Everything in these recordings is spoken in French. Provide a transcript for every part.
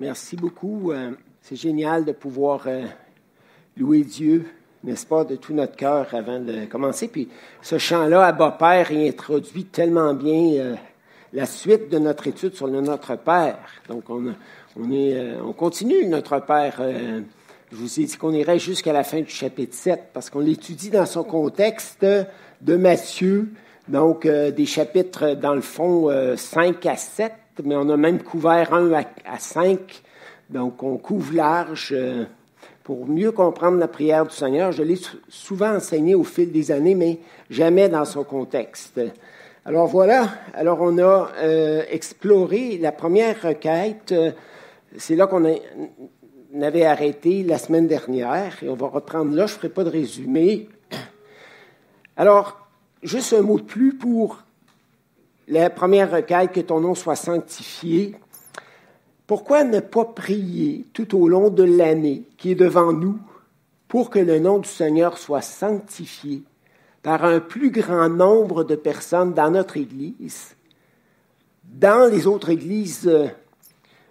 Merci beaucoup. Euh, c'est génial de pouvoir euh, louer Dieu, n'est-ce pas, de tout notre cœur avant de commencer. Puis ce chant-là, à bas Père, il introduit tellement bien euh, la suite de notre étude sur le Notre Père. Donc, on, on, est, on continue Notre Père. je vous ai dit qu'on irait jusqu'à la fin du chapitre 7 parce qu'on l'étudie dans son contexte de Matthieu. Donc, des chapitres, dans le fond, 5 à 7 mais on a même couvert 1 à 5. Donc, on couvre large euh, pour mieux comprendre la prière du Seigneur. Je l'ai souvent enseigné au fil des années, mais jamais dans son contexte. Alors voilà, alors on a euh, exploré la première requête. C'est là qu'on avait arrêté la semaine dernière et on va reprendre là. Je ne ferai pas de résumé. Alors, juste un mot de plus pour la première requête, que ton nom soit sanctifié. Pourquoi ne pas prier tout au long de l'année qui est devant nous pour que le nom du Seigneur soit sanctifié par un plus grand nombre de personnes dans notre Église, dans les autres églises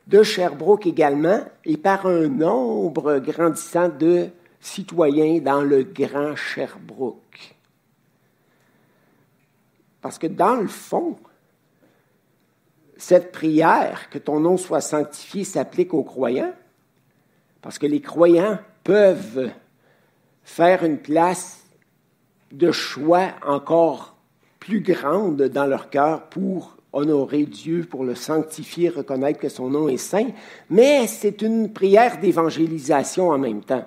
de Sherbrooke également, et par un nombre grandissant de citoyens dans le grand Sherbrooke? Parce que dans le fond, cette prière, que ton nom soit sanctifié, s'applique aux croyants, parce que les croyants peuvent faire une place de choix encore plus grande dans leur cœur pour honorer Dieu, pour le sanctifier, reconnaître que son nom est saint, mais c'est une prière d'évangélisation en même temps.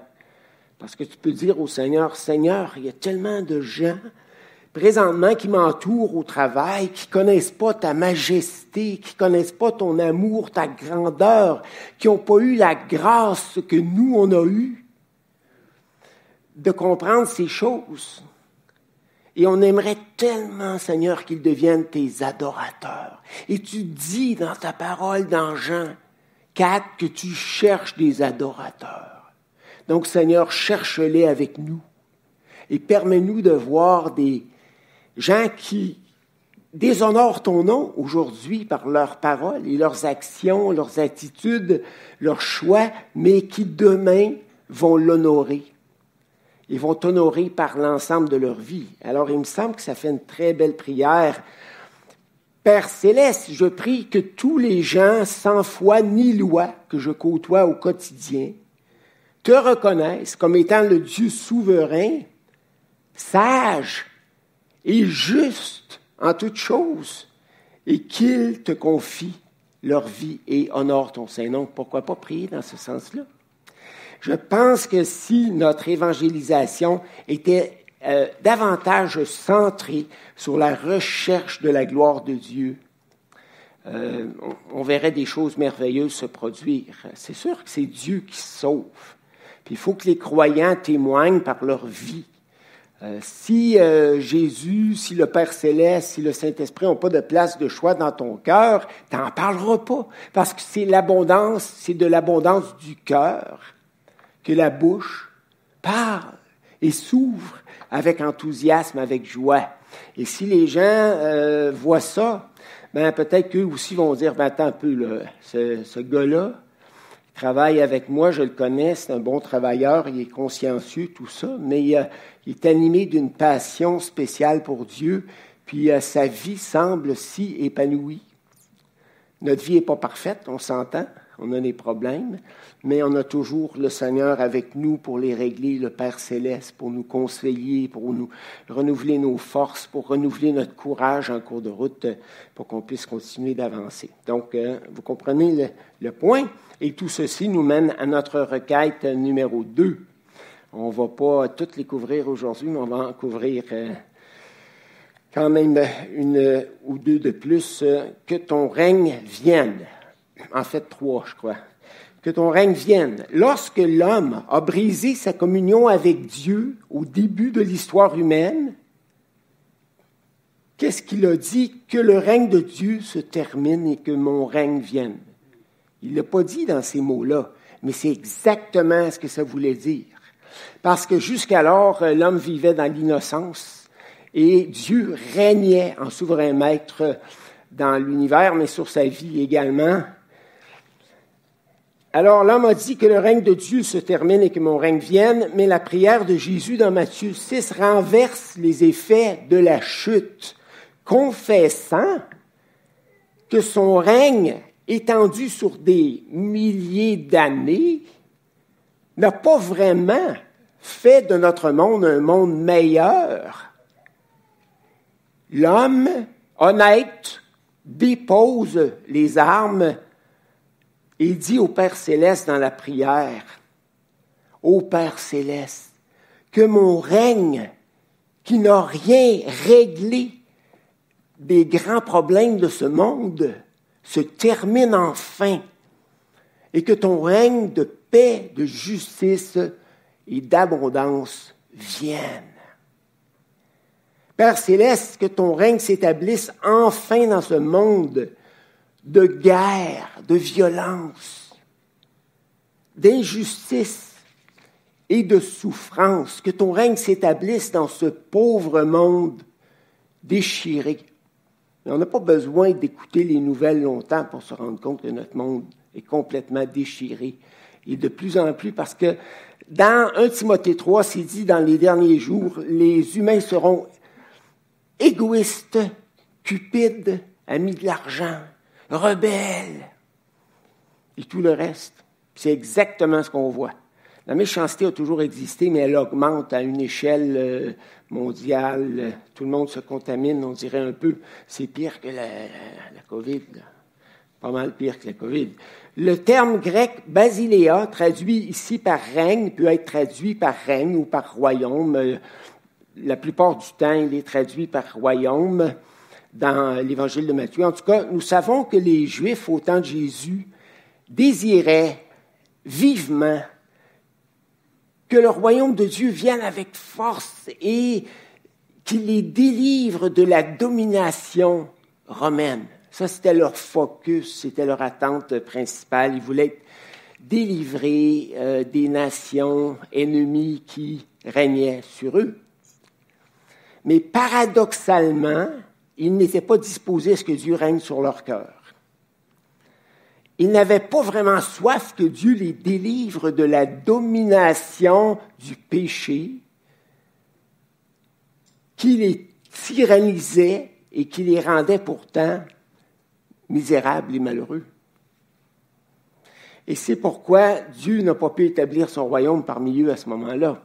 Parce que tu peux dire au Seigneur, Seigneur, il y a tellement de gens présentement qui m'entourent au travail, qui connaissent pas ta majesté, qui connaissent pas ton amour, ta grandeur, qui n'ont pas eu la grâce que nous, on a eue de comprendre ces choses. Et on aimerait tellement, Seigneur, qu'ils deviennent tes adorateurs. Et tu dis dans ta parole dans Jean 4 que tu cherches des adorateurs. Donc, Seigneur, cherche-les avec nous et permets-nous de voir des, gens qui déshonorent ton nom aujourd'hui par leurs paroles et leurs actions, leurs attitudes, leurs choix, mais qui demain vont l'honorer. Ils vont t'honorer par l'ensemble de leur vie. Alors il me semble que ça fait une très belle prière. Père céleste, je prie que tous les gens sans foi ni loi que je côtoie au quotidien te reconnaissent comme étant le Dieu souverain, sage, et juste en toutes choses, et qu'ils te confient leur vie et honorent ton Saint-Nom. Pourquoi pas prier dans ce sens-là? Je pense que si notre évangélisation était euh, davantage centrée sur la recherche de la gloire de Dieu, euh, on, on, verrait des choses merveilleuses se produire. C'est sûr que c'est Dieu qui sauve. Puis il faut que les croyants témoignent par leur vie euh, si euh, Jésus, si le Père céleste, si le Saint-Esprit n'ont pas de place de choix dans ton cœur, tu n'en parleras pas. Parce que c'est l'abondance, c'est de l'abondance du cœur que la bouche parle et s'ouvre avec enthousiasme, avec joie. Et si les gens euh, voient ça, ben peut-être qu'eux aussi vont dire, ben attends un peu, là, ce, ce gars-là, travaille avec moi, je le connais, c'est un bon travailleur, il est consciencieux, tout ça, mais il, est animé d'une passion spéciale pour Dieu, puis euh, sa vie semble si épanouie. Notre vie n'est pas parfaite, on s'entend, on a des problèmes, mais on a toujours le Seigneur avec nous pour les régler, le Père céleste, pour nous conseiller, pour nous renouveler nos forces, pour renouveler notre courage en cours de route, pour qu'on puisse continuer d'avancer. Donc, euh, vous comprenez le point? Et tout ceci nous mène à notre requête numéro 2. On ne va pas toutes les couvrir aujourd'hui, mais on va en couvrir euh, quand même une ou deux de plus. Euh, que ton règne vienne. En fait, trois, je crois. Que ton règne vienne. Lorsque l'homme a brisé sa communion avec Dieu au début de l'histoire humaine, qu'est-ce qu'il a dit? Que le règne de Dieu se termine et que mon règne vienne. Il ne l'a pas dit dans ces mots-là, mais c'est exactement ce que ça voulait dire. Parce que jusqu'alors, euh, l'homme vivait dans l'innocence et Dieu régnait en souverain maître dans l'univers, mais sur sa vie également. Alors l'homme a dit que le règne de Dieu se termine et que mon règne vienne, mais la prière de Jésus dans Matthieu 6 renverse les effets de la chute, confessant que son règne étendu sur des milliers d'années n'a pas vraiment fait de notre monde un monde meilleur. L'homme honnête dépose les armes et dit au Père céleste dans la prière, Ô Père céleste, que mon règne, qui n'a rien réglé des grands problèmes de ce monde, se termine enfin et que ton règne de paix, de justice et d'abondance vienne. Père céleste, que ton règne s'établisse enfin dans ce monde de guerre, de violence, d'injustice et de souffrance, que ton règne s'établisse dans ce pauvre monde déchiré. Mais on n'a pas besoin d'écouter les nouvelles longtemps pour se rendre compte que notre monde est complètement déchiré. Et de plus en plus, parce que dans 1 Timothée 3, c'est dit dans les derniers jours, les humains seront égoïstes, cupides, amis de l'argent, rebelles, et tout le reste. C'est exactement ce qu'on voit. La méchanceté a toujours existé, mais elle augmente à une échelle euh, mondiale. Tout le monde se contamine, on dirait un peu. C'est pire que la, COVID. Pas mal pire que la COVID. Le terme grec basiléa, traduit ici par règne, peut être traduit par règne ou par royaume. Euh, la plupart du temps, il est traduit par royaume dans l'évangile de Matthieu. En tout cas, nous savons que les Juifs au temps de Jésus désiraient vivement que le royaume de Dieu vienne avec force et qu'il les délivre de la domination romaine. Ça, c'était leur focus, c'était leur attente principale. Ils voulaient être délivrés euh, des nations ennemies qui régnaient sur eux. Mais paradoxalement, ils n'étaient pas disposés à ce que Dieu règne sur leur cœur. Ils n'avaient pas vraiment soif que Dieu les délivre de la domination du péché qui les tyrannisait et qui les rendait pourtant misérables et malheureux. Et c'est pourquoi Dieu n'a pas pu établir son royaume parmi eux à ce moment-là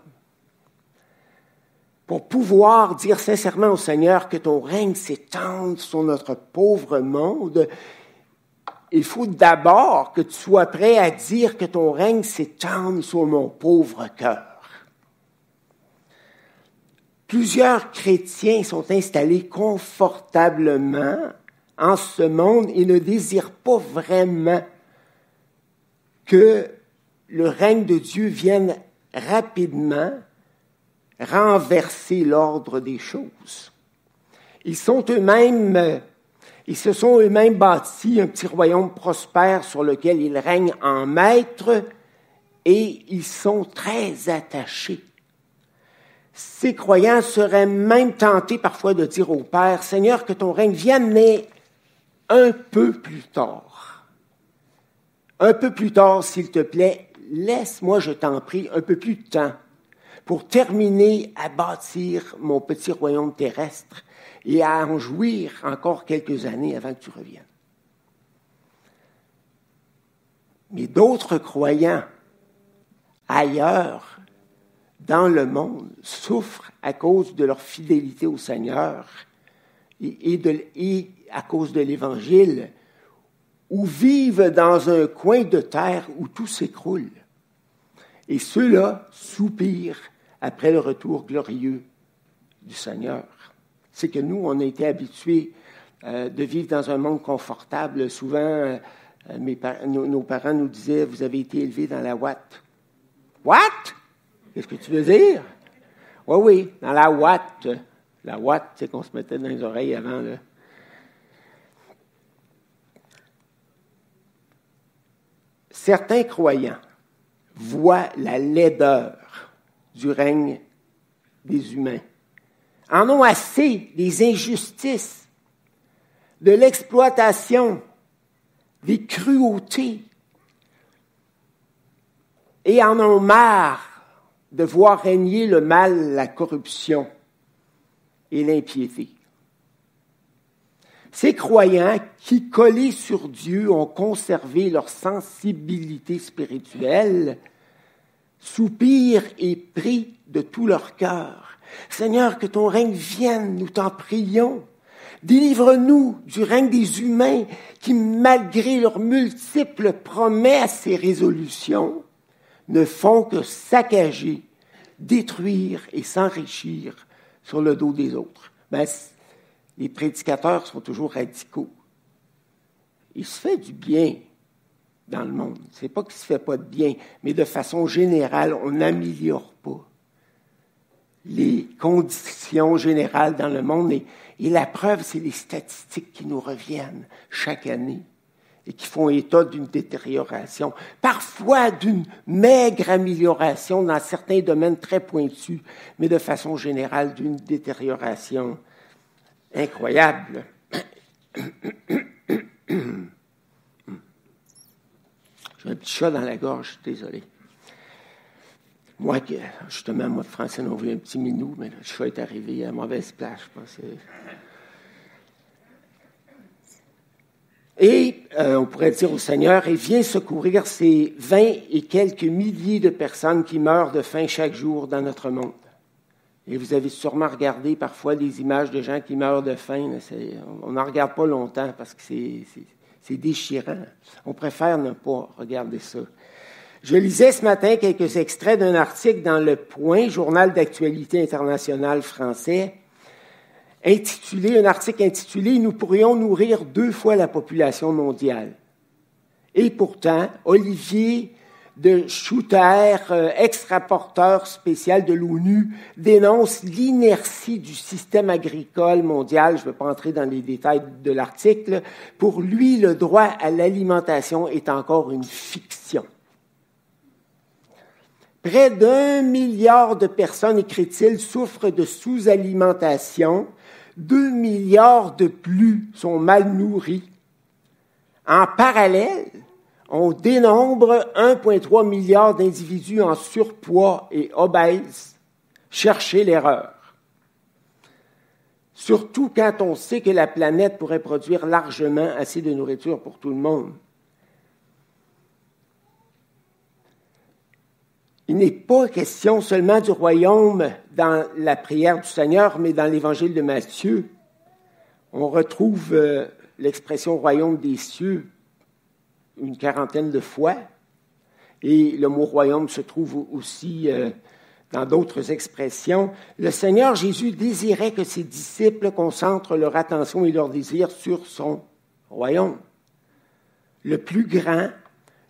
pour pouvoir dire sincèrement au Seigneur que ton règne s'étende sur notre pauvre monde, il faut d'abord que tu sois prêt à dire que ton règne s'étende sur mon pauvre cœur. Plusieurs chrétiens sont installés confortablement en ce monde et ne désirent pas vraiment que le règne de Dieu vienne rapidement renverser l'ordre des choses. Ils sont eux-mêmes, ils se sont eux-mêmes bâtis un petit royaume prospère sur lequel ils règnent en maître et ils sont très attachés. Ces croyants seraient même tentés parfois de dire au Père, Seigneur, que ton règne vienne, mais un peu plus tard. Un peu plus tard, s'il te plaît, laisse-moi, je t'en prie, un peu plus de temps pour terminer à bâtir mon petit royaume terrestre et à en jouir encore quelques années avant que tu reviennes. Mais d'autres croyants ailleurs dans le monde souffrent à cause de leur fidélité au Seigneur et, à cause de l'Évangile, ou vivent dans un coin de terre où tout s'écroule. Et ceux-là soupirent après le retour glorieux du Seigneur. C'est que nous, on a été habitués euh, de vivre dans un monde confortable. Souvent, euh, nos, parents nous disaient, vous avez été élevés dans la Watt. What? Qu'est-ce que tu veux dire? Oui, oui, dans la Watt. La Watt, c'est qu'on se mettait dans les oreilles avant. Certains croyants voient la laideur du règne des humains. En ont assez des injustices, de l'exploitation, des cruautés, et en ont marre de voir régner le mal, la corruption et l'impiété. Ces croyants qui, collés sur Dieu, ont conservé leur sensibilité spirituelle, soupirent et prient de tout leur cœur. Seigneur, que ton règne vienne, nous t'en prions. Délivre-nous du règne des humains qui, malgré leurs multiples promesses et résolutions, ne font que saccager, détruire et s'enrichir sur le dos des autres. Ben, les prédicateurs sont toujours radicaux. Il se fait du bien dans le monde. C'est pas qu'il se fait pas de bien, mais de façon générale, on n'améliore pas les conditions générales dans le monde. Et, et la preuve, c'est les statistiques qui nous reviennent chaque année et qui font état d'une détérioration, parfois d'une maigre amélioration dans certains domaines très pointus, mais de façon générale d'une détérioration incroyable. Un petit chat dans la gorge, désolé. Moi, justement, moi, Français, on vu un petit minou, mais le chat est arrivé à mauvaise place, je pense. Et euh, on pourrait dire au Seigneur, et viens secourir ces vingt et quelques milliers de personnes qui meurent de faim chaque jour dans notre monde. Et vous avez sûrement regardé parfois des images de gens qui meurent de faim. On n'en regarde pas longtemps parce que c'est déchirant. On préfère ne pas regarder ça. Je lisais ce matin quelques extraits d'un article dans Le Point, journal d'actualité internationale français, intitulé, un article intitulé Nous pourrions nourrir deux fois la population mondiale. Et pourtant, Olivier de Schutter, euh, ex-rapporteur spécial de l'ONU, dénonce l'inertie du système agricole mondial. Je ne vais pas entrer dans les détails de l'article. Pour lui, le droit à l'alimentation est encore une fiction. Près d'un milliard de personnes, écrit-il, souffrent de sous-alimentation 2 milliards de plus sont mal nourris. En parallèle, on dénombre 1,3 milliard d'individus en surpoids et obèses. Cherchez l'erreur. Surtout quand on sait que la planète pourrait produire largement assez de nourriture pour tout le monde. Il n'est pas question seulement du royaume dans la prière du Seigneur, mais dans l'évangile de Matthieu. On retrouve euh, l'expression royaume des cieux une quarantaine de fois. Et le mot royaume se trouve aussi euh, dans d'autres expressions. Le Seigneur Jésus désirait que ses disciples concentrent leur attention et leur désir sur son royaume. Le plus grand,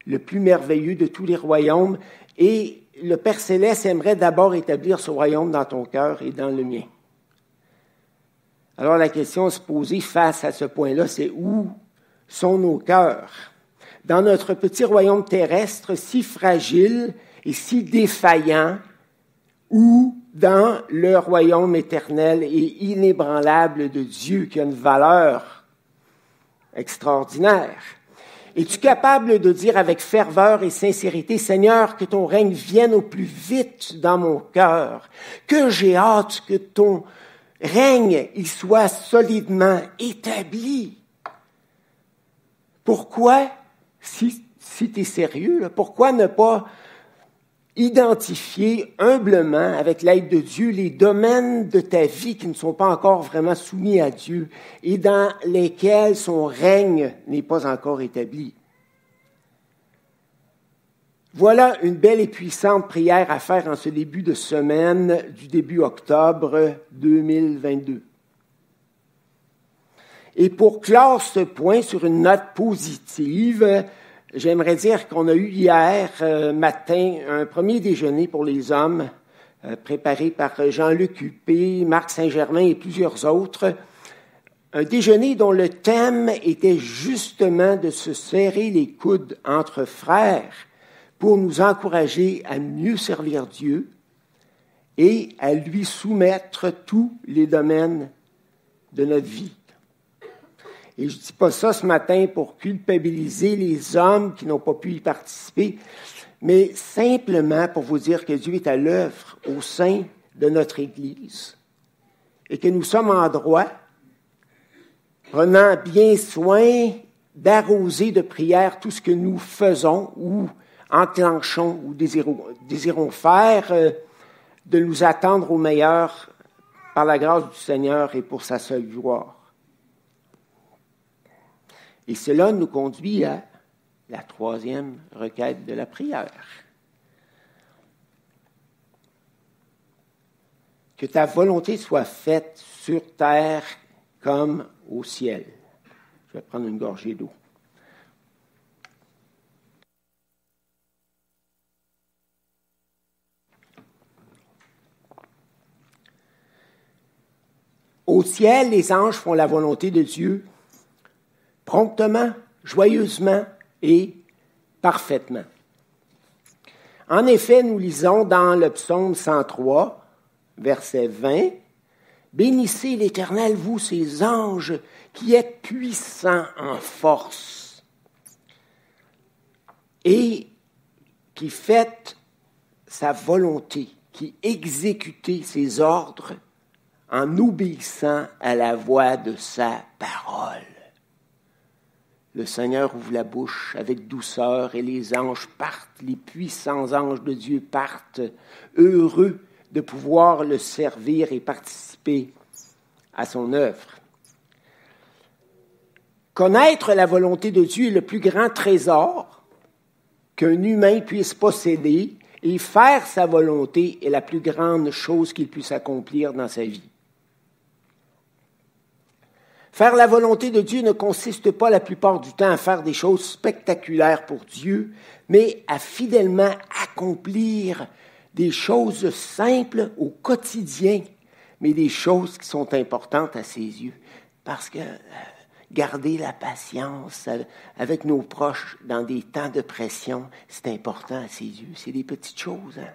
le plus merveilleux de tous les royaumes. Et le Père céleste aimerait d'abord établir ce royaume dans ton cœur et dans le mien. Alors la question à se poser face à ce point-là, c'est où sont nos cœurs? Dans notre petit royaume terrestre si fragile et si défaillant, ou dans le royaume éternel et inébranlable de Dieu qui a une valeur extraordinaire? Es-tu capable de dire avec ferveur et sincérité, Seigneur, que ton règne vienne au plus vite dans mon cœur, que j'ai hâte que ton règne y soit solidement établi? Pourquoi, si, tu es sérieux, pourquoi ne pas identifier humblement, avec l'aide de Dieu, les domaines de ta vie qui ne sont pas encore vraiment soumis à Dieu et dans lesquels son règne n'est pas encore établi? Voilà une belle et puissante prière à faire en ce début de semaine du début octobre 2022. Et pour clore ce point sur une note positive, J'aimerais dire qu'on a eu hier euh, matin un premier déjeuner pour les hommes, euh, préparé par Jean-Luc Huppé, Marc Saint-Germain et plusieurs autres. Un déjeuner dont le thème était justement de se serrer les coudes entre frères pour nous encourager à mieux servir Dieu et à lui soumettre tous les domaines de notre vie. Et je ne dis pas ça ce matin pour culpabiliser les hommes qui n'ont pas pu y participer, mais simplement pour vous dire que Dieu est à l'œuvre au sein de notre Église et que nous sommes en droit, prenant bien soin d'arroser de prière tout ce que nous faisons ou enclenchons ou désirons, faire, euh, de nous attendre au meilleur par la grâce du Seigneur et pour sa seule gloire. Et cela nous conduit à la troisième requête de la prière. Que ta volonté soit faite sur terre comme au ciel. Je vais prendre une gorgée d'eau. Au ciel, les anges font la volonté de Dieu promptement, joyeusement et parfaitement. En effet, nous lisons dans le psaume 103, verset 20, Bénissez l'Éternel, vous, ses anges, qui êtes puissants en force et qui faites sa volonté, qui exécutez ses ordres en obéissant à la voix de sa parole. Le Seigneur ouvre la bouche avec douceur et les anges partent, les puissants anges de Dieu partent, heureux de pouvoir le servir et participer à son œuvre. Connaître la volonté de Dieu est le plus grand trésor qu'un humain puisse posséder et faire sa volonté est la plus grande chose qu'il puisse accomplir dans sa vie. Faire la volonté de Dieu ne consiste pas la plupart du temps à faire des choses spectaculaires pour Dieu, mais à fidèlement accomplir des choses simples au quotidien, mais des choses qui sont importantes à ses yeux. Parce que euh, garder la patience avec nos proches dans des temps de pression, c'est important à ses yeux. C'est des petites choses, hein?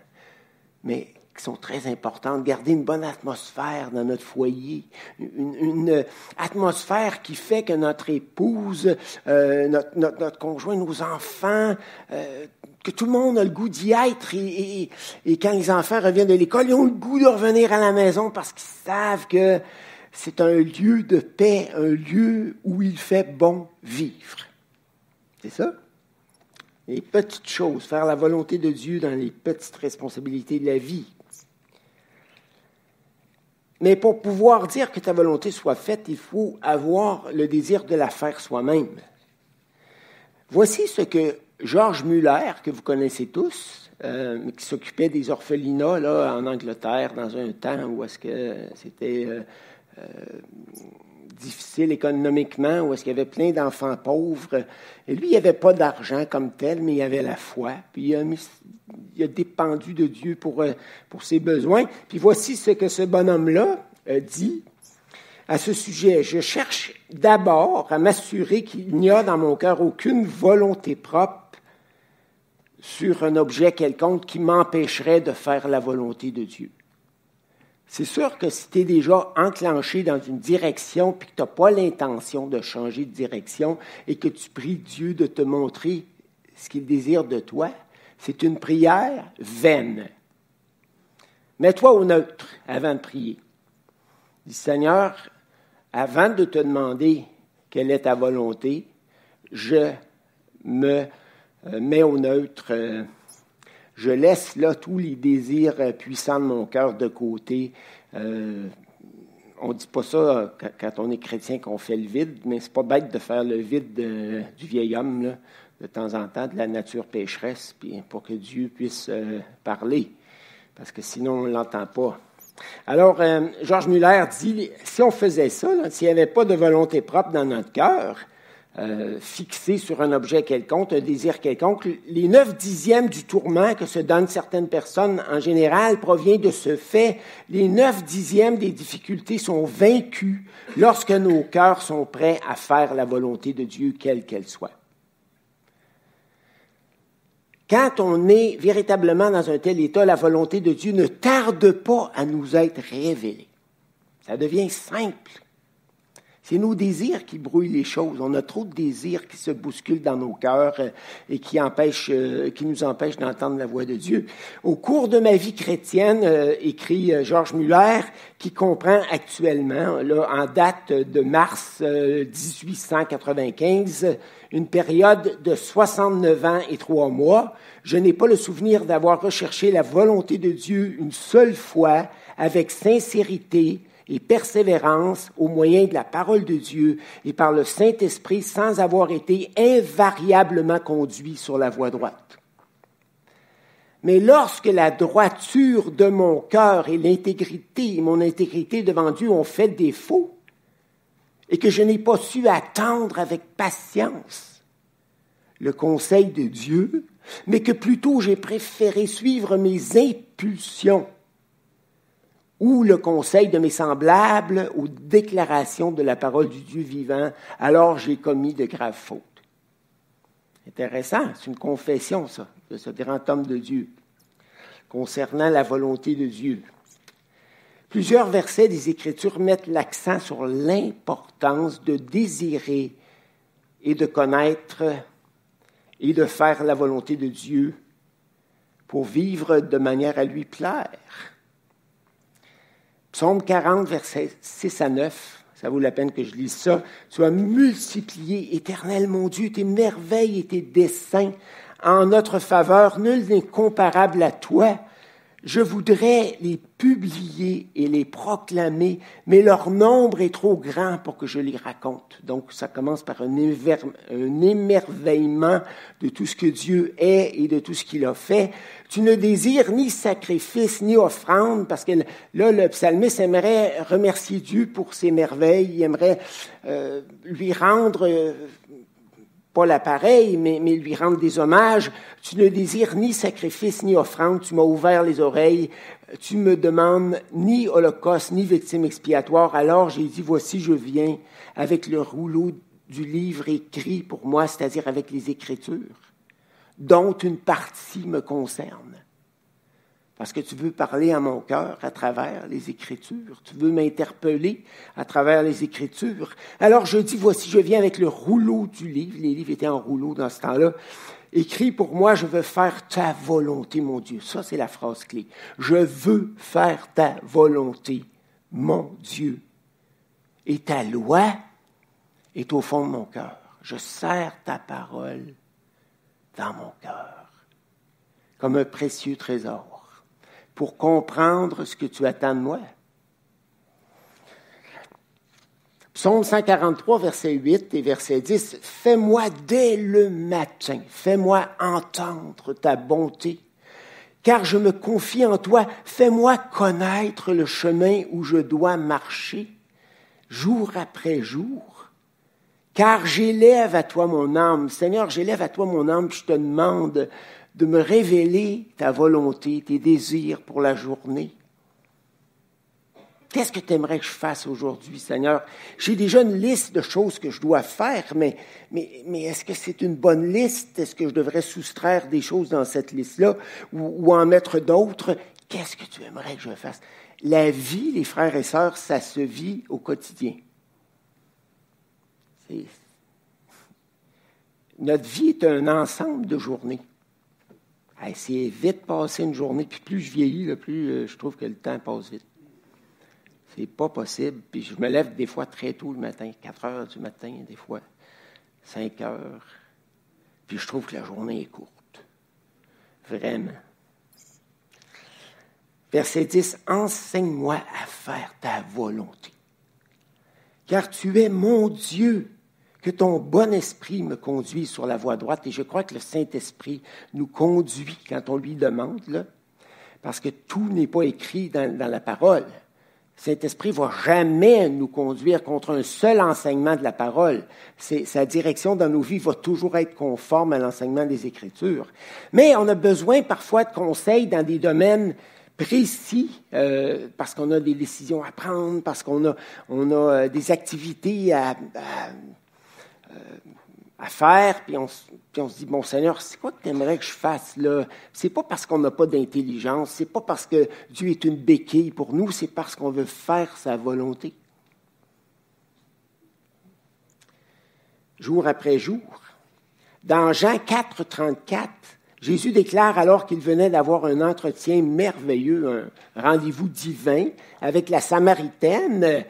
mais sont très importantes. Garder une bonne atmosphère dans notre foyer, une, atmosphère qui fait que notre épouse, euh, notre, notre, conjoint, nos enfants, euh, que tout le monde a le goût d'y être et, et, quand les enfants reviennent de l'école, ils ont le goût de revenir à la maison parce qu'ils savent que c'est un lieu de paix, un lieu où il fait bon vivre. C'est ça? Les petites choses, faire la volonté de Dieu dans les petites responsabilités de la vie. Mais pour pouvoir dire que ta volonté soit faite, il faut avoir le désir de la faire soi-même. Voici ce que Georges Muller, que vous connaissez tous, euh, qui s'occupait des orphelinats là, en Angleterre dans un temps où est-ce que c'était euh, euh, difficile économiquement, où est-ce qu'il y avait plein d'enfants pauvres. Et lui, il avait pas d'argent comme tel, mais il avait la foi. Puis il a, il a dépendu de Dieu pour, euh, pour ses besoins. Puis voici ce que ce bonhomme-là euh, dit à ce sujet. Je cherche d'abord à m'assurer qu'il n'y a dans mon cœur aucune volonté propre sur un objet quelconque qui m'empêcherait de faire la volonté de Dieu. C'est sûr que si tu es déjà enclenché dans une direction puis que tu n'as pas l'intention de changer de direction et que tu pries Dieu de te montrer ce qu'il désire de toi, c'est une prière vaine. Mets-toi au neutre avant de prier. Dis Seigneur, avant de te demander quelle est ta volonté, je me euh, mets au neutre. Euh, je laisse là tous les désirs euh, puissants de mon cœur de côté. Euh, on ne dit pas ça quand on est chrétien qu'on fait le vide, mais c'est pas bête de faire le vide du vieil homme de temps en temps, de la nature pécheresse, puis pour que Dieu puisse euh, parler, parce que sinon on ne l'entend pas. Alors, Georges Muller dit, si on faisait ça, s'il n'y avait pas de volonté propre dans notre cœur, euh, fixé sur un objet quelconque, un désir quelconque. Les neuf dixièmes du tourment que se donnent certaines personnes en général provient de ce fait. Les neuf dixièmes des difficultés sont vaincus lorsque nos cœurs sont prêts à faire la volonté de Dieu, quelle qu'elle soit. Quand on est véritablement dans un tel état, la volonté de Dieu ne tarde pas à nous être révélée. Ça devient simple. C'est nos désirs qui brouillent les choses. On a trop de désirs qui se bousculent dans nos cœurs euh, et qui, empêchent, euh, qui nous empêchent d'entendre la voix de Dieu. Au cours de ma vie chrétienne, euh, écrit Georges Muller, qui comprend actuellement, là, en date de mars 1895, une période de 69 ans et trois mois, je n'ai pas le souvenir d'avoir recherché la volonté de Dieu une seule fois avec sincérité et persévérance au moyen de la parole de Dieu et par le Saint-Esprit sans avoir été invariablement conduit sur la voie droite. Mais lorsque la droiture de mon cœur et l'intégrité, mon intégrité devant Dieu ont fait défaut, et que je n'ai pas su attendre avec patience le conseil de Dieu, mais que plutôt j'ai préféré suivre mes impulsions ou le conseil de mes semblables ou déclaration de la parole du Dieu vivant, alors j'ai commis de graves fautes. Intéressant, c'est une confession, ça, de ce grand homme de Dieu, concernant la volonté de Dieu. Plusieurs versets des Écritures mettent l'accent sur l'importance de désirer et de connaître et de faire la volonté de Dieu pour vivre de manière à lui plaire. Psaume 40, versets 6 à 9. Ça vaut la peine que je lise ça. Sois multiplié, éternel mon Dieu, tes merveilles et tes desseins en notre faveur. Nul n'est comparable à toi. Je voudrais les publier et les proclamer, mais leur nombre est trop grand pour que je les raconte. Donc, ça commence par un, émerveillement de tout ce que Dieu est et de tout ce qu'il a fait. Tu ne désires ni sacrifice ni offrande, parce que là, le psalmiste aimerait remercier Dieu pour ses merveilles, il aimerait euh, lui rendre euh, pas l'appareil, mais, mais lui rendre des hommages. Tu ne désires ni sacrifice ni offrande, tu m'as ouvert les oreilles, tu me demandes ni holocauste ni victime expiatoire. Alors j'ai dit, voici je viens avec le rouleau du livre écrit pour moi, c'est-à-dire avec les Écritures, dont une partie me concerne parce que tu veux parler à mon cœur à travers les Écritures, tu veux m'interpeller à travers les Écritures. Alors je dis, voici, je viens avec le rouleau du livre, les livres étaient en rouleau dans ce temps-là, écrit pour moi, je veux faire ta volonté, mon Dieu. Ça, c'est la phrase clé. Je veux faire ta volonté, mon Dieu. Et ta loi est au fond de mon cœur. Je serre ta parole dans mon cœur, comme un précieux trésor pour comprendre ce que tu attends de moi. Psaume 143, verset 8 et verset 10. Fais-moi dès le matin, fais-moi entendre ta bonté, car je me confie en toi. Fais-moi connaître le chemin où je dois marcher, jour après jour. Car j'élève à toi mon âme. Seigneur, j'élève à toi mon âme, je te demande de me révéler ta volonté, tes désirs pour la journée. Qu'est-ce que tu aimerais que je fasse aujourd'hui, Seigneur? J'ai déjà une liste de choses que je dois faire, mais, est-ce que c'est une bonne liste? Est-ce que je devrais soustraire des choses dans cette liste-là ou, en mettre d'autres? Qu'est-ce que tu aimerais que je fasse? La vie, les frères et sœurs, ça se vit au quotidien. Notre vie est un ensemble de journées c'est vite passer une journée. Puis plus je vieillis, plus euh, je trouve que le temps passe vite. C'est pas possible. Puis je me lève des fois très tôt le matin, 4 heures du matin, des fois 5 heures. Puis je trouve que la journée est courte. Vraiment. Verset 10, enseigne-moi à faire ta volonté. Car tu es mon Dieu que ton bon esprit me conduise sur la voie droite. Et je crois que le Saint-Esprit nous conduit quand on lui demande, là, parce que tout n'est pas écrit dans, la parole. Le Saint-Esprit va jamais nous conduire contre un seul enseignement de la parole. Sa direction dans nos vies va toujours être conforme à l'enseignement des Écritures. Mais on a besoin parfois de conseils dans des domaines précis, euh, parce qu'on a des décisions à prendre, parce qu'on a, on a euh, des activités à à faire, puis on, puis on se dit, bon Seigneur, c'est quoi que tu aimerais que je fasse là? C'est pas parce qu'on n'a pas d'intelligence, c'est pas parce que Dieu est une béquille pour nous, c'est parce qu'on veut faire sa volonté. jour après jour. Dans Jean 4, 34, Jésus déclare alors qu'il venait d'avoir un entretien merveilleux, un rendez-vous divin avec la Samaritaine,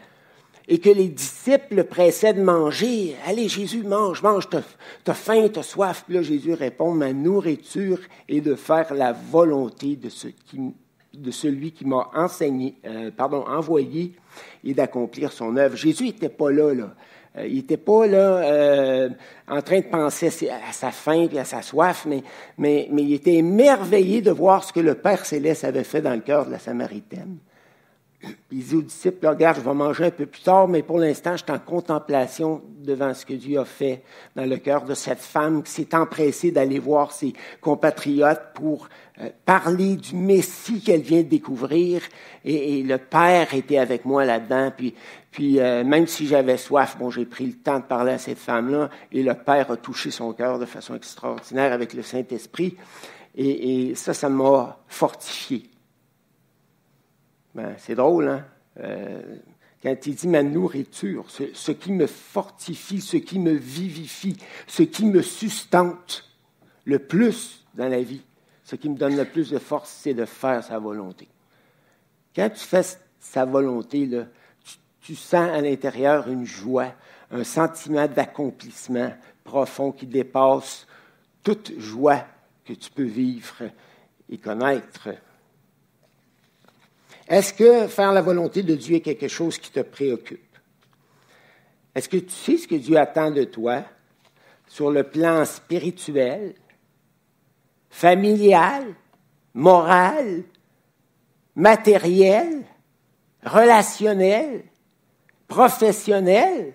et que les disciples pressaient de manger. Allez, Jésus, mange, mange, t'as faim, t'as soif. Puis là, Jésus répond, ma nourriture est de faire la volonté de, celui qui m'a enseigné, euh, pardon, envoyé et d'accomplir son œuvre. Jésus n'était pas là. Euh, il n'était pas là euh, en train de penser à sa faim et à sa soif, mais il était émerveillé de voir ce que le Père céleste avait fait dans le cœur de la Samaritaine. Il dit aux disciples, regarde, je vais manger un peu plus tard, mais pour l'instant, je suis en contemplation devant ce que Dieu a fait dans le cœur de cette femme qui s'est empressée d'aller voir ses compatriotes pour euh, parler du Messie qu'elle vient de découvrir. Et, le Père était avec moi là-dedans. Puis, euh, même si j'avais soif, bon, j'ai pris le temps de parler à cette femme-là. Et le Père a touché son cœur de façon extraordinaire avec le Saint-Esprit. Et, et ça, ça m'a fortifié. Ben, c'est drôle, hein? Euh, quand il dit ma nourriture, ce, qui me fortifie, ce qui me vivifie, ce qui me sustente le plus dans la vie, ce qui me donne le plus de force, c'est de faire sa volonté. Quand tu fais sa volonté, tu sens à l'intérieur une joie, un sentiment d'accomplissement profond qui dépasse toute joie que tu peux vivre et connaître. Est-ce que faire la volonté de Dieu est quelque chose qui te préoccupe? Est-ce que tu sais ce que Dieu attend de toi sur le plan spirituel, familial, moral, matériel, relationnel, professionnel?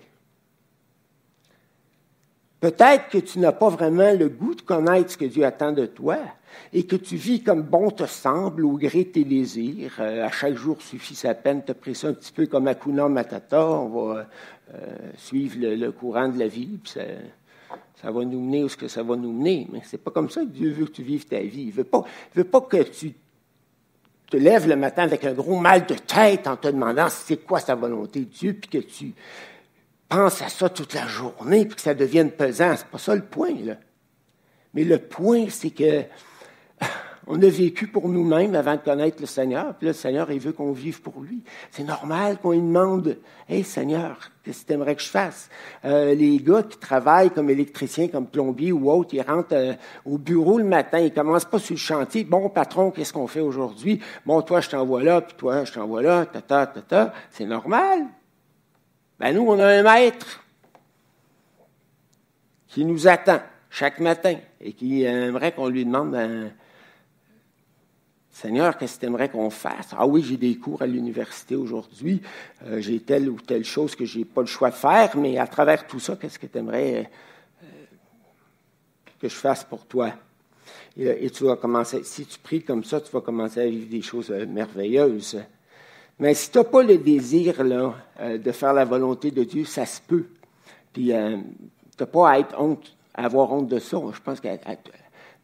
Peut-être que tu n'as pas vraiment le goût de connaître ce que Dieu attend de toi et que tu vis comme bon te semble au gré de tes désirs. Euh, à chaque jour suffit sa peine. Pris ça un petit peu comme Akuna Matata. On va euh, suivre le, courant de la vie, puis ça, va nous mener où ce que ça va nous mener. Mais c'est pas comme ça que Dieu veut que tu vives ta vie. Il veut veut pas que tu te lèves le matin avec un gros mal de tête en te demandant c'est quoi sa volonté de Dieu, puis que tu pense à ça toute la journée puis que ça devienne pesant. C'est pas ça le point, là. Mais le point, c'est que on a vécu pour nous-mêmes avant de connaître le Seigneur, puis là, le Seigneur, il veut qu'on vive pour lui. C'est normal qu'on lui demande Hey Seigneur, qu'est-ce que tu aimerais que je fasse? Euh, les gars qui travaillent comme électriciens, comme plombiers ou autres, ils rentrent euh, au bureau le matin, ils commencent pas sur le chantier. Bon, patron, qu'est-ce qu'on fait aujourd'hui? Bon, toi, je t'envoie là, puis toi, je t'envoie là, ta, ta, ta, ta. C'est normal. Ben nous, on a un maître qui nous attend chaque matin et qui aimerait qu'on lui demande Seigneur, qu'est-ce que tu aimerais qu'on fasse? Ah oui, j'ai des cours à l'université aujourd'hui, euh, j'ai telle ou telle chose que je n'ai pas le choix de faire, mais à travers tout ça, qu'est-ce que tu aimerais euh, que je fasse pour toi? Et, et, tu vas commencer, si tu pries comme ça, tu vas commencer à vivre des choses euh, merveilleuses. Mais si tu n'as pas le désir là, euh, de faire la volonté de Dieu, ça se peut. Puis euh, tu n'as pas à être honte, à avoir honte de ça. Je pense que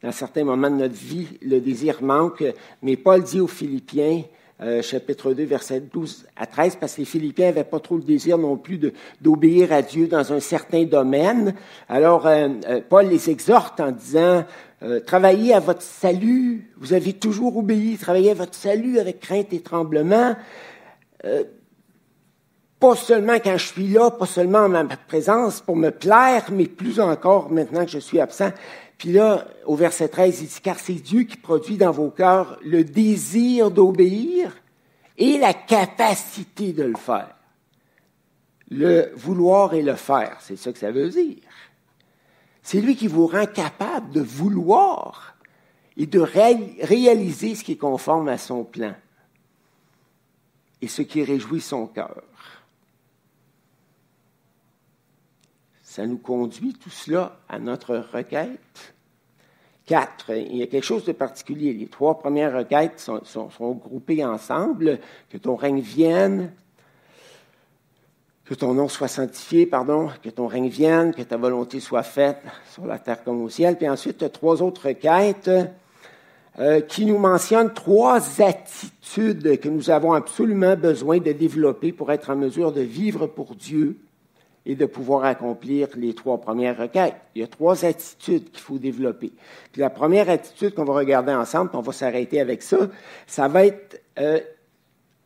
dans certains moments de notre vie, le désir manque. Mais Paul dit aux Philippiens, euh, chapitre 2, verset 12 à 13, parce que les Philippiens n'avaient pas trop le désir non plus d'obéir à Dieu dans un certain domaine. Alors, Paul les exhorte en disant, travaillez à votre salut, vous avez toujours obéi, travaillez à votre salut avec crainte et tremblement. Pas seulement quand je suis là, pas seulement en ma présence pour me plaire, mais plus encore maintenant que je suis absent. Puis là, au verset 13, il dit, car c'est Dieu qui produit dans vos cœurs le désir d'obéir et la capacité de le faire. Le vouloir et le faire, c'est ça que ça veut dire. C'est lui qui vous rend capable de vouloir et de réaliser ce qui est conforme à son plan et ce qui réjouit son cœur. Ça nous conduit tout cela à notre requête. Quatre, il y a quelque chose de particulier. Les trois premières requêtes sont, sont groupées ensemble. Que ton règne vienne, que ton nom soit sanctifié, pardon, que ton règne vienne, que ta volonté soit faite sur la terre comme au ciel. Puis ensuite, trois autres requêtes euh, qui nous mentionne trois attitudes que nous avons absolument besoin de développer pour être en mesure de vivre pour Dieu et de pouvoir accomplir les trois premières requêtes. Il y a trois attitudes qu'il faut développer. Puis la première attitude qu'on va regarder ensemble, puis on va s'arrêter avec ça, ça va être euh,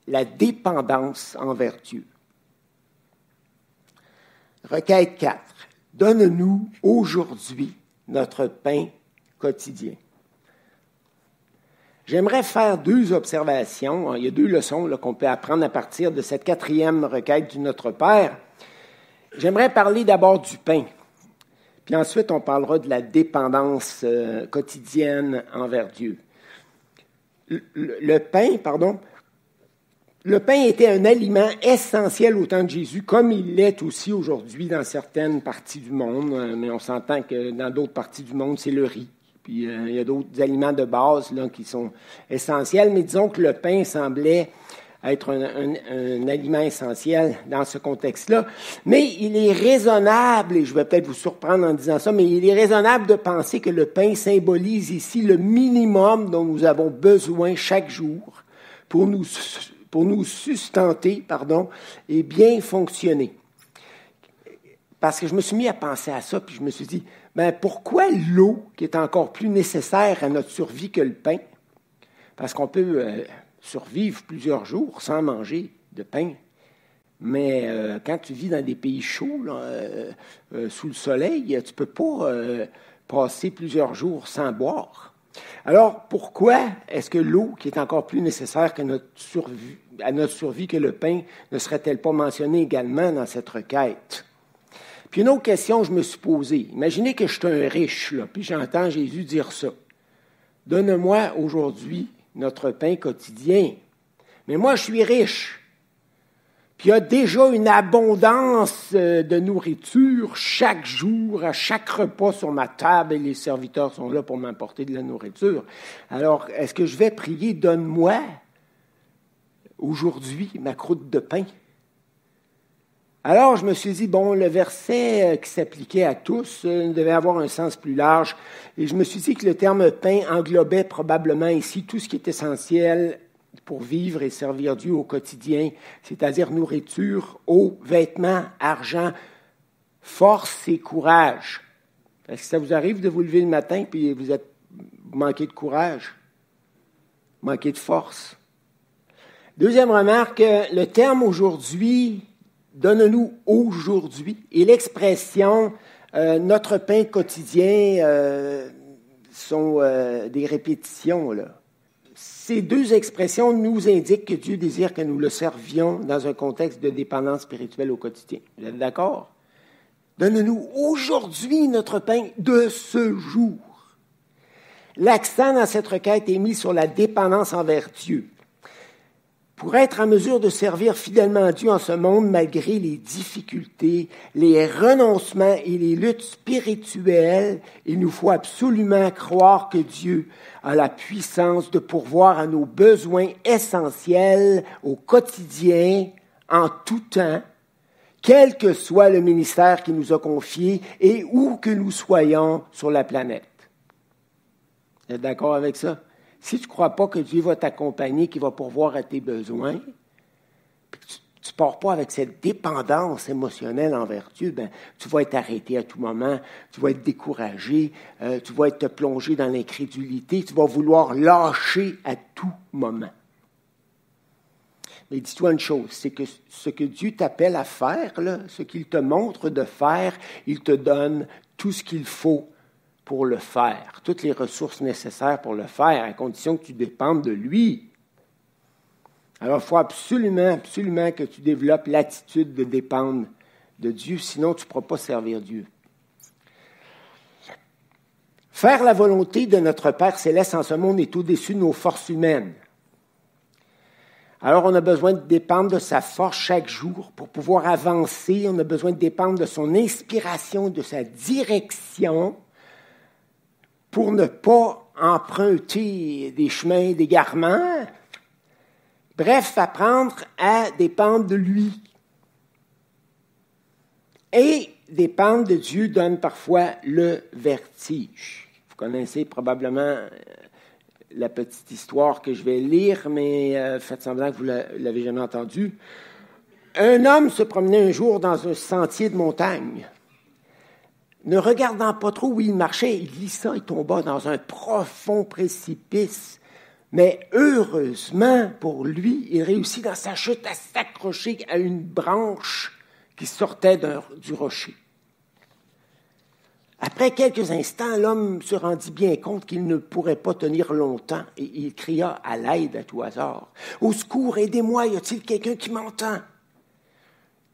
la dépendance envers Dieu. Requête 4. Donne-nous aujourd'hui notre pain quotidien. J'aimerais faire deux observations. Il y a deux leçons qu'on peut apprendre à partir de cette quatrième requête du Notre Père. J'aimerais parler d'abord du pain. Puis ensuite, on parlera de la dépendance euh, quotidienne envers Dieu. le, pain, pardon, le pain était un aliment essentiel au temps de Jésus, comme il l'est aussi aujourd'hui dans certaines parties du monde, euh, mais on s'entend que dans d'autres parties du monde, c'est le riz. Puis euh, il y a d'autres aliments de base là, qui sont essentiels, mais disons que le pain semblait être un, aliment essentiel dans ce contexte-là. Mais il est raisonnable, et je vais peut-être vous surprendre en disant ça, mais il est raisonnable de penser que le pain symbolise ici le minimum dont nous avons besoin chaque jour pour nous pour nous sustenter, pardon, et bien fonctionner. Parce que je me suis mis à penser à ça, puis je me suis dit, ben pourquoi l'eau, qui est encore plus nécessaire à notre survie que le pain? Parce qu'on peut euh, survivre plusieurs jours sans manger de pain. Mais euh, quand tu vis dans des pays chauds, euh, sous le soleil, tu ne peux pas passer plusieurs jours sans boire. Alors, pourquoi est-ce que l'eau, qui est encore plus nécessaire notre survie, à notre survie que le pain, ne serait-elle pas mentionnée également dans cette requête? Puis une autre question que je me suis posée. Imaginez que je suis un riche, puis j'entends Jésus dire ça. Donne-moi aujourd'hui notre pain quotidien. Mais moi, je suis riche. Puis il y a déjà une abondance euh, de nourriture chaque jour, à chaque repas sur ma table, et les serviteurs sont là pour m'apporter de la nourriture. Alors, est-ce que je vais prier, donne-moi aujourd'hui ma croûte de pain? Alors, je me suis dit, bon, le verset euh, qui s'appliquait à tous euh, devait avoir un sens plus large. Et je me suis dit que le terme pain englobait probablement ici tout ce qui est essentiel pour vivre et servir Dieu au quotidien, c'est-à-dire nourriture, eau, vêtements, argent, force et courage. Est-ce que ça vous arrive de vous lever le matin puis vous êtes manqué de courage, manqué de force? Deuxième remarque, le terme aujourd'hui, donne-nous aujourd'hui, et l'expression euh, notre pain quotidien euh, sont euh, des répétitions. Ces deux expressions nous indiquent que Dieu désire que nous le servions dans un contexte de dépendance spirituelle au quotidien. Vous êtes d'accord? Donne-nous aujourd'hui notre pain de ce jour. L'accent dans cette requête est mis sur la dépendance envers Dieu. Pour être en mesure de servir fidèlement Dieu en ce monde malgré les difficultés, les renoncements et les luttes spirituelles, il nous faut absolument croire que Dieu a la puissance de pourvoir à nos besoins essentiels au quotidien, en tout temps, quel que soit le ministère qui nous a confié et où que nous soyons sur la planète. Vous êtes d'accord avec ça? Si tu ne crois pas que Dieu va t'accompagner, qu'il va pourvoir à tes besoins, tu ne pars pas avec cette dépendance émotionnelle envers Dieu, ben, tu vas être arrêté à tout moment, tu vas être découragé, euh, tu vas être plongé dans l'incrédulité, tu vas vouloir lâcher à tout moment. Mais dis-toi une chose, c'est que ce que Dieu t'appelle à faire, ce qu'il te montre de faire, il te donne tout ce qu'il faut pour le faire, toutes les ressources nécessaires pour le faire, à condition que tu dépendes de lui. Alors, il faut absolument, absolument que tu développes l'attitude de dépendre de Dieu, sinon tu ne pourras pas servir Dieu. Faire la volonté de notre Père céleste en ce monde est au-dessus de nos forces humaines. Alors, on a besoin de dépendre de sa force chaque jour pour pouvoir avancer. On a besoin de dépendre de son inspiration, de sa direction pour ne pas emprunter des chemins d'égarement. Bref, apprendre à dépendre de lui. Et dépendre de Dieu donne parfois le vertige. Vous connaissez probablement euh, la petite histoire que je vais lire, mais euh, faites semblant que vous l'avez jamais entendue. Un homme se promenait un jour dans un sentier de montagne. Ne regardant pas trop où il marchait, il glissa et tomba dans un profond précipice. Mais heureusement pour lui, il réussit dans sa chute à s'accrocher à une branche qui sortait du rocher. Après quelques instants, l'homme se rendit bien compte qu'il ne pourrait pas tenir longtemps et il cria à l'aide à tout hasard. Au secours, aidez-moi, y a-t-il quelqu'un qui m'entend?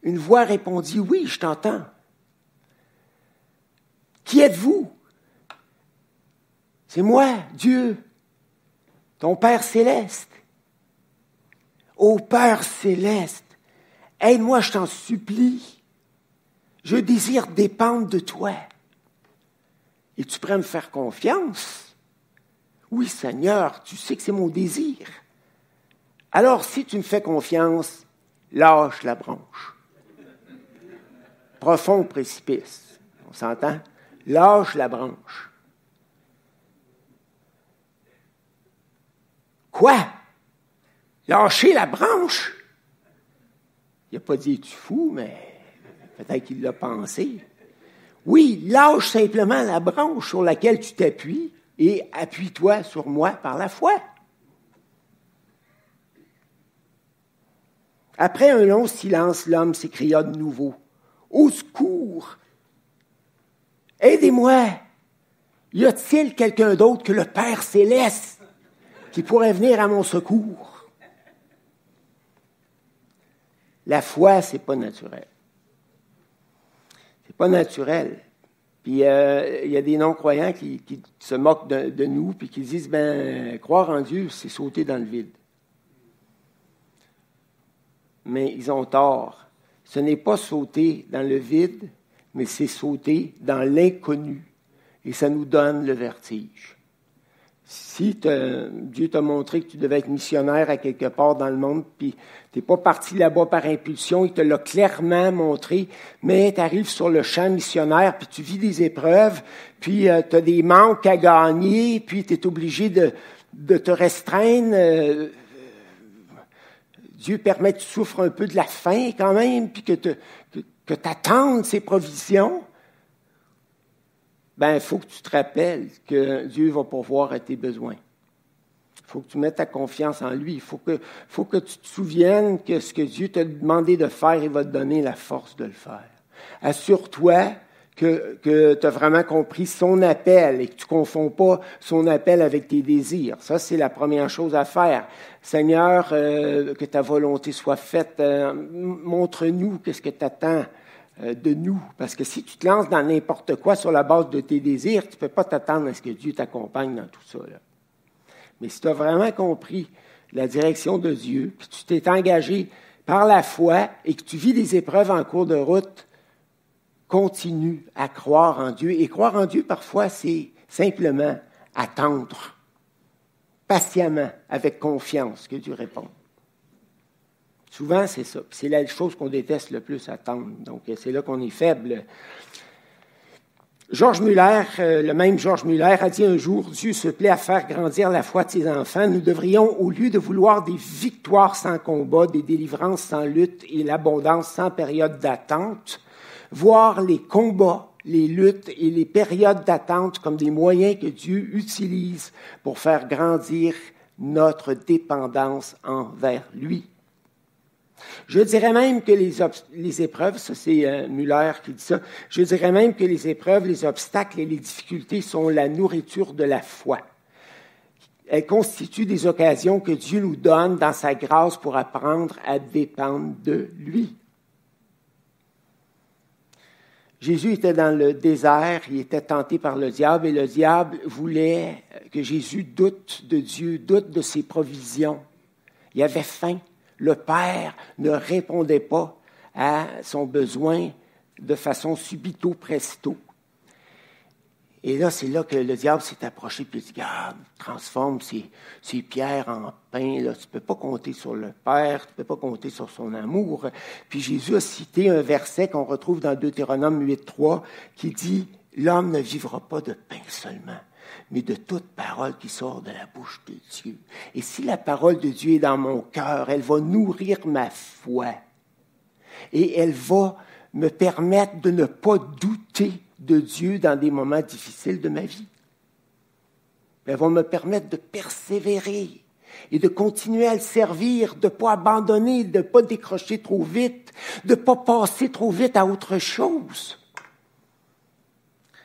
Une voix répondit, oui, je t'entends. Qui êtes-vous? C'est moi, Dieu, ton Père céleste. Ô Père céleste, aide-moi, je t'en supplie. Je désire dépendre de toi. Es-tu prêt à me faire confiance? Oui, Seigneur, tu sais que c'est mon désir. Alors, si tu me fais confiance, lâche la branche. Profond précipice. On s'entend? Lâche la branche. Quoi? Lâcher la branche? Il n'a pas dit tu fou, mais peut-être qu'il l'a pensé. Oui, lâche simplement la branche sur laquelle tu t'appuies et appuie-toi sur moi par la foi. Après un long silence, l'homme s'écria de nouveau. Au secours! Aidez-moi! Y a-t-il quelqu'un d'autre que le Père céleste qui pourrait venir à mon secours? La foi, c'est pas naturel. C'est pas naturel. Puis euh, il y a des non-croyants qui, se moquent de, de, nous puis qui disent ben croire en Dieu, c'est sauter dans le vide. Mais ils ont tort. Ce n'est pas sauter dans le vide, mais c'est sauter dans l'inconnu. Et ça nous donne le vertige. Si Dieu t'a montré que tu devais être missionnaire à quelque part dans le monde, puis tu n'es pas parti là-bas par impulsion, il te l'a clairement montré, mais tu sur le champ missionnaire, puis tu vis des épreuves, puis euh, tu as des manques à gagner, puis tu es obligé de, de, te restreindre. Euh, Dieu permet que tu souffres un peu de la faim quand même, puis que, que attendes ses provisions ben, il faut que tu te rappelles que Dieu va pourvoir à tes besoins. Il faut que tu mettes ta confiance en lui. Il faut que, faut que tu te souviennes que ce que Dieu t'a demandé de faire, il va te donner la force de le faire. Assure-toi que, que tu as vraiment compris son appel et que tu ne confonds pas son appel avec tes désirs. Ça, c'est la première chose à faire. Seigneur, euh, que ta volonté soit faite. Euh, montre-nous qu'est-ce que tu attends euh, de nous. Parce que si tu te lances dans n'importe quoi sur la base de tes désirs, tu ne peux pas t'attendre à ce que Dieu t'accompagne dans tout ça. Mais si tu as vraiment compris la direction de Dieu, puis tu t'es engagé par la foi et que tu vis des épreuves en cours de route, continue à croire en Dieu. Et croire en Dieu, parfois, c'est simplement attendre patiemment, avec confiance que Dieu réponde. Souvent, c'est ça. C'est la chose qu'on déteste le plus attendre. Donc, c'est là qu'on est faible. Georges Muller, euh, le même Georges Muller, a dit un jour, Dieu se plaît à faire grandir la foi de ses enfants. Nous devrions, au lieu de vouloir des victoires sans combat, des délivrances sans lutte et l'abondance sans période d'attente, voir les combats, les luttes et les périodes d'attente comme des moyens que Dieu utilise pour faire grandir notre dépendance envers lui. Je dirais même que les, épreuves, ça c'est euh, Muller qui dit ça, je dirais même que les épreuves, les obstacles et les difficultés sont la nourriture de la foi. Elles constituent des occasions que Dieu nous donne dans sa grâce pour apprendre à dépendre de lui. Jésus était dans le désert, il était tenté par le diable et le diable voulait que Jésus doute de Dieu, doute de ses provisions. Il avait faim le Père ne répondait pas à son besoin de façon subito presto. Et là, c'est là que le diable s'est approché et dit, regarde, transforme ces, pierres en pain. Là. Tu ne peux pas compter sur le Père, tu ne peux pas compter sur son amour. Puis Jésus a cité un verset qu'on retrouve dans Deutéronome 8.3 qui dit, l'homme ne vivra pas de pain seulement, mais de toute parole qui sort de la bouche de Dieu. Et si la parole de Dieu est dans mon cœur, elle va nourrir ma foi. et elle va me permettre de ne pas douter de Dieu dans des moments difficiles de ma vie. Elle va me permettre de persévérer et de continuer à le servir, de ne pas abandonner, de ne pas décrocher trop vite, de ne pas passer trop vite à autre chose.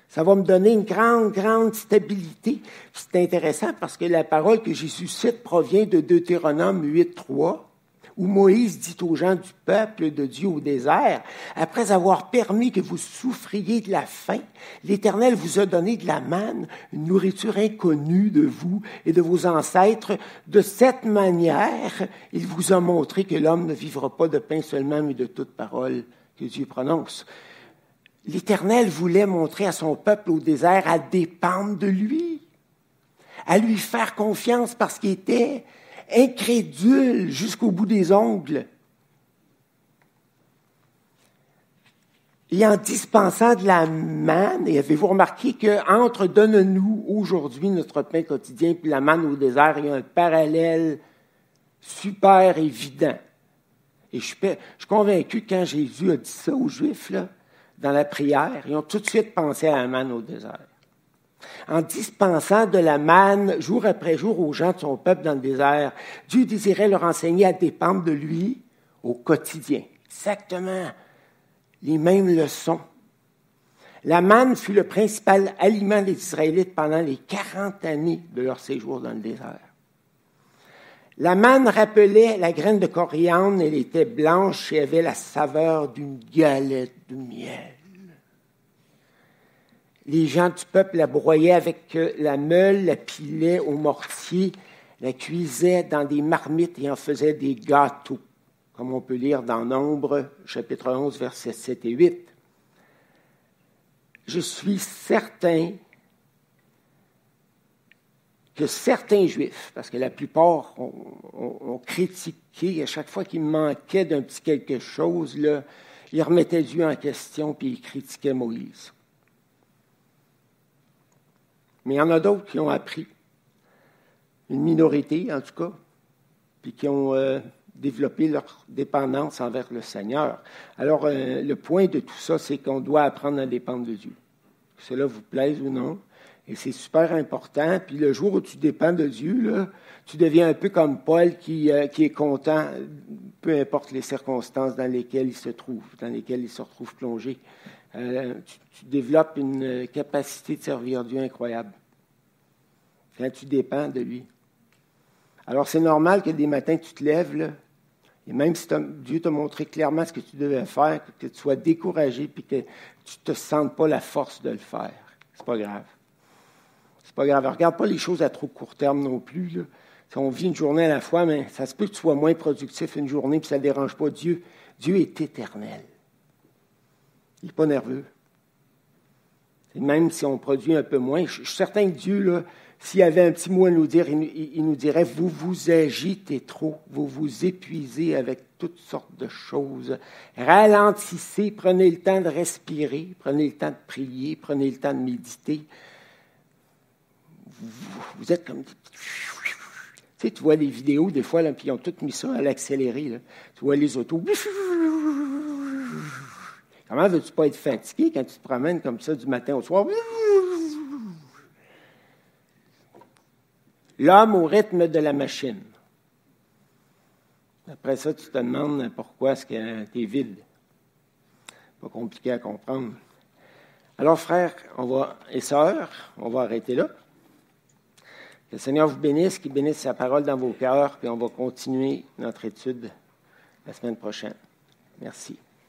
Ça va me donner une grande, grande stabilité. C'est intéressant parce que la parole que Jésus cite provient de Deutéronome 8, 3 où Moïse dit aux gens du peuple de Dieu au désert, après avoir permis que vous souffriez de la faim, l'Éternel vous a donné de la manne, une nourriture inconnue de vous et de vos ancêtres. De cette manière, il vous a montré que l'homme ne vivra pas de pain seulement, mais de toute parole que Dieu prononce. L'Éternel voulait montrer à son peuple au désert à dépendre de lui, à lui faire confiance parce qu'il était incrédule jusqu'au bout des ongles. Et en dispensant de la manne, et avez-vous remarqué qu'entre donne-nous aujourd'hui notre pain quotidien puis la manne au désert, il y a un parallèle super évident. Et je suis, je convaincu que quand Jésus a dit ça aux Juifs, dans la prière, ils ont tout de suite pensé à la manne au désert en dispensant de la manne jour après jour aux gens de son peuple dans le désert. Dieu désirait leur enseigner à dépendre de lui au quotidien. Exactement les mêmes leçons. La manne fut le principal aliment des Israélites pendant les 40 années de leur séjour dans le désert. La manne rappelait la graine de coriandre, elle était blanche et avait la saveur d'une galette de miel les gens du peuple la broyaient avec euh, la meule, la pilaient au mortier, la cuisaient dans des marmites et en faisaient des gâteaux, comme on peut lire dans Nombre, chapitre 11, versets 7 et 8. Je suis certain que certains juifs, parce que la plupart ont, critiqué à chaque fois qu'il manquait d'un petit quelque chose, là, ils remettaient Dieu en question puis ils critiquaient Moïse. Mais il y en a d'autres qui ont appris, une minorité en tout cas, puis qui ont euh, développé leur dépendance envers le Seigneur. Alors, euh, le point de tout ça, c'est qu'on doit apprendre à dépendre de Dieu. Que cela vous plaise ou non. Et c'est super important. Puis le jour où tu dépends de Dieu, là, tu deviens un peu comme Paul qui, euh, qui est content, peu importe les circonstances dans lesquelles il se trouve, dans lesquelles il se retrouve plongé. Euh, tu, développes une capacité de servir Dieu incroyable quand tu dépends de lui. Alors, c'est normal que des matins, tu te lèves, et même si Dieu t'a montré clairement ce que tu devais faire, que tu sois découragé, puis que tu ne te sentes pas la force de le faire. C'est pas grave. C'est pas grave. Regarde pas les choses à trop court terme non plus. On vit une journée à la fois, mais ça se peut que tu sois moins productif une journée, puis ça ne dérange pas Dieu. Dieu est éternel. Il n'est pas nerveux. Même si on produit un peu moins, je suis certain que Dieu, s'il avait un petit mot à nous dire, il, nous dirait, vous vous agitez trop, vous vous épuisez avec toutes sortes de choses. Ralentissez, prenez le temps de respirer, prenez le temps de prier, prenez le temps de méditer. Vous, êtes comme... Tu sais, tu vois les vidéos des fois, puis ils ont tout mis ça à l'accéléré. Tu vois les autos. Comment veux-tu pas être fatigué quand tu te promènes comme ça du matin au soir? L'homme au rythme de la machine. Après ça, tu te demandes pourquoi est-ce que tu es vide. Pas compliqué à comprendre. Alors, frères on va, et sœurs, on va arrêter là. Que le Seigneur vous bénisse, qu'il bénisse sa parole dans vos cœurs, puis on va continuer notre étude la semaine prochaine. Merci.